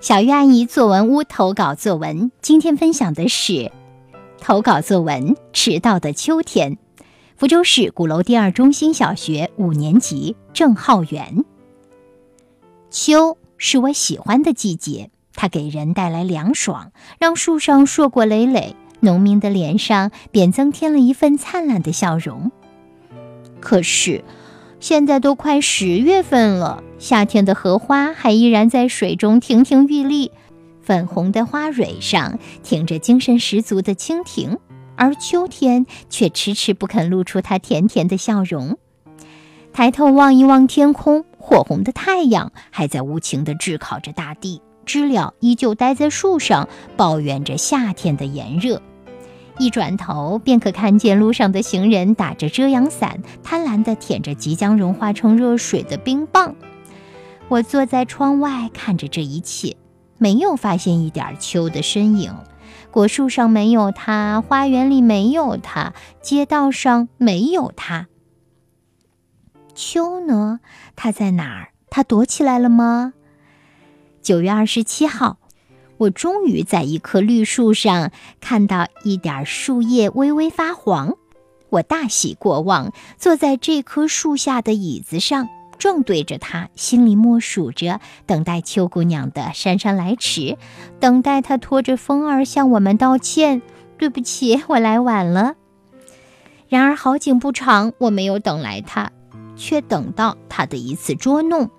小鱼阿姨作文屋投稿作文，今天分享的是投稿作文《迟到的秋天》。福州市鼓楼第二中心小学五年级郑浩源。秋是我喜欢的季节，它给人带来凉爽，让树上硕果累累，农民的脸上便增添了一份灿烂的笑容。可是。现在都快十月份了，夏天的荷花还依然在水中亭亭玉立，粉红的花蕊上停着精神十足的蜻蜓，而秋天却迟迟不肯露出它甜甜的笑容。抬头望一望天空，火红的太阳还在无情地炙烤着大地，知了依旧待在树上，抱怨着夏天的炎热。一转头，便可看见路上的行人打着遮阳伞，贪婪地舔着即将融化成热水的冰棒。我坐在窗外看着这一切，没有发现一点秋的身影。果树上没有它，花园里没有它，街道上没有它。秋呢？它在哪儿？它躲起来了吗？九月二十七号。我终于在一棵绿树上看到一点树叶微微发黄，我大喜过望，坐在这棵树下的椅子上，正对着它，心里默数着，等待秋姑娘的姗姗来迟，等待她拖着风儿向我们道歉：“对不起，我来晚了。”然而好景不长，我没有等来她，却等到她的一次捉弄。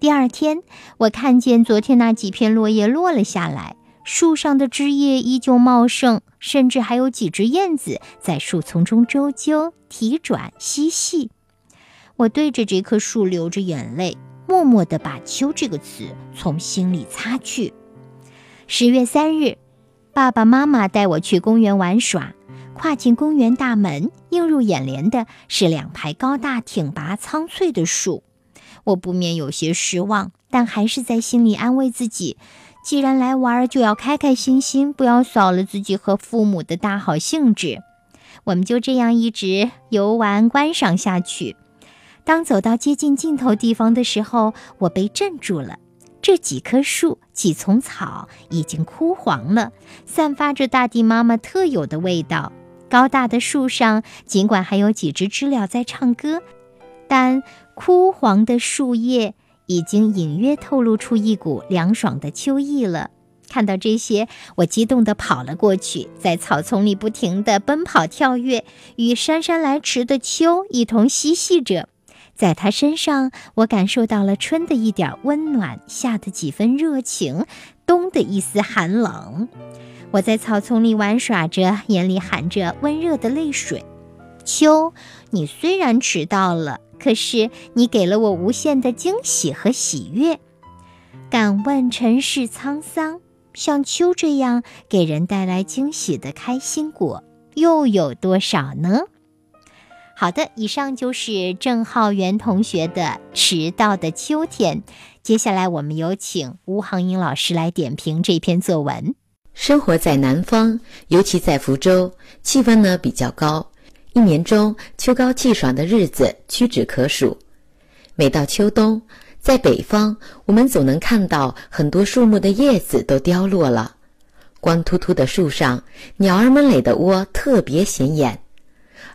第二天，我看见昨天那几片落叶落了下来，树上的枝叶依旧茂盛，甚至还有几只燕子在树丛中周啾、啼转、嬉戏。我对着这棵树流着眼泪，默默地把“秋”这个词从心里擦去。十月三日，爸爸妈妈带我去公园玩耍，跨进公园大门，映入眼帘的是两排高大挺拔、苍翠的树。我不免有些失望，但还是在心里安慰自己：既然来玩，就要开开心心，不要扫了自己和父母的大好兴致。我们就这样一直游玩观赏下去。当走到接近尽头地方的时候，我被镇住了。这几棵树、几丛草已经枯黄了，散发着大地妈妈特有的味道。高大的树上，尽管还有几只知了在唱歌，但……枯黄的树叶已经隐约透露出一股凉爽的秋意了。看到这些，我激动地跑了过去，在草丛里不停地奔跑跳跃，与姗姗来迟的秋一同嬉戏着。在他身上，我感受到了春的一点温暖，夏的几分热情，冬的一丝寒冷。我在草丛里玩耍着，眼里含着温热的泪水。秋，你虽然迟到了。可是你给了我无限的惊喜和喜悦。敢问尘世沧桑，像秋这样给人带来惊喜的开心果又有多少呢？好的，以上就是郑浩元同学的《迟到的秋天》。接下来我们有请吴航英老师来点评这篇作文。生活在南方，尤其在福州，气温呢比较高。一年中秋高气爽的日子屈指可数。每到秋冬，在北方，我们总能看到很多树木的叶子都凋落了，光秃秃的树上，鸟儿们垒的窝特别显眼。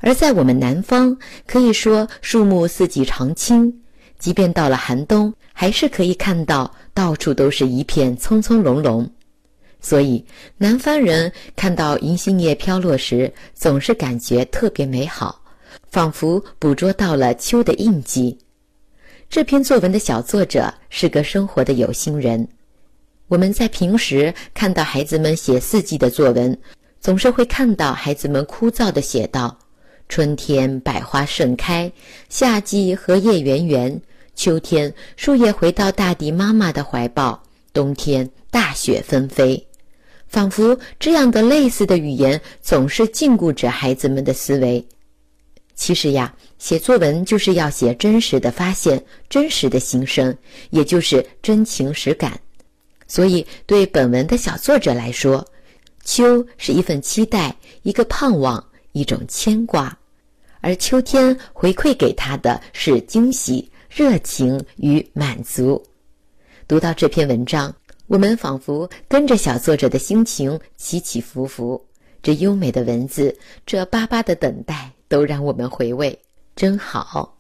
而在我们南方，可以说树木四季常青，即便到了寒冬，还是可以看到到处都是一片葱葱茏茏。所以，南方人看到银杏叶飘落时，总是感觉特别美好，仿佛捕捉到了秋的印记。这篇作文的小作者是个生活的有心人。我们在平时看到孩子们写四季的作文，总是会看到孩子们枯燥地写道：“春天百花盛开，夏季荷叶圆圆，秋天树叶回到大地妈妈的怀抱，冬天大雪纷飞。”仿佛这样的类似的语言总是禁锢着孩子们的思维。其实呀，写作文就是要写真实的发现、真实的心声，也就是真情实感。所以，对本文的小作者来说，秋是一份期待、一个盼望、一种牵挂，而秋天回馈给他的是惊喜、热情与满足。读到这篇文章。我们仿佛跟着小作者的心情起起伏伏。这优美的文字，这巴巴的等待，都让我们回味，真好。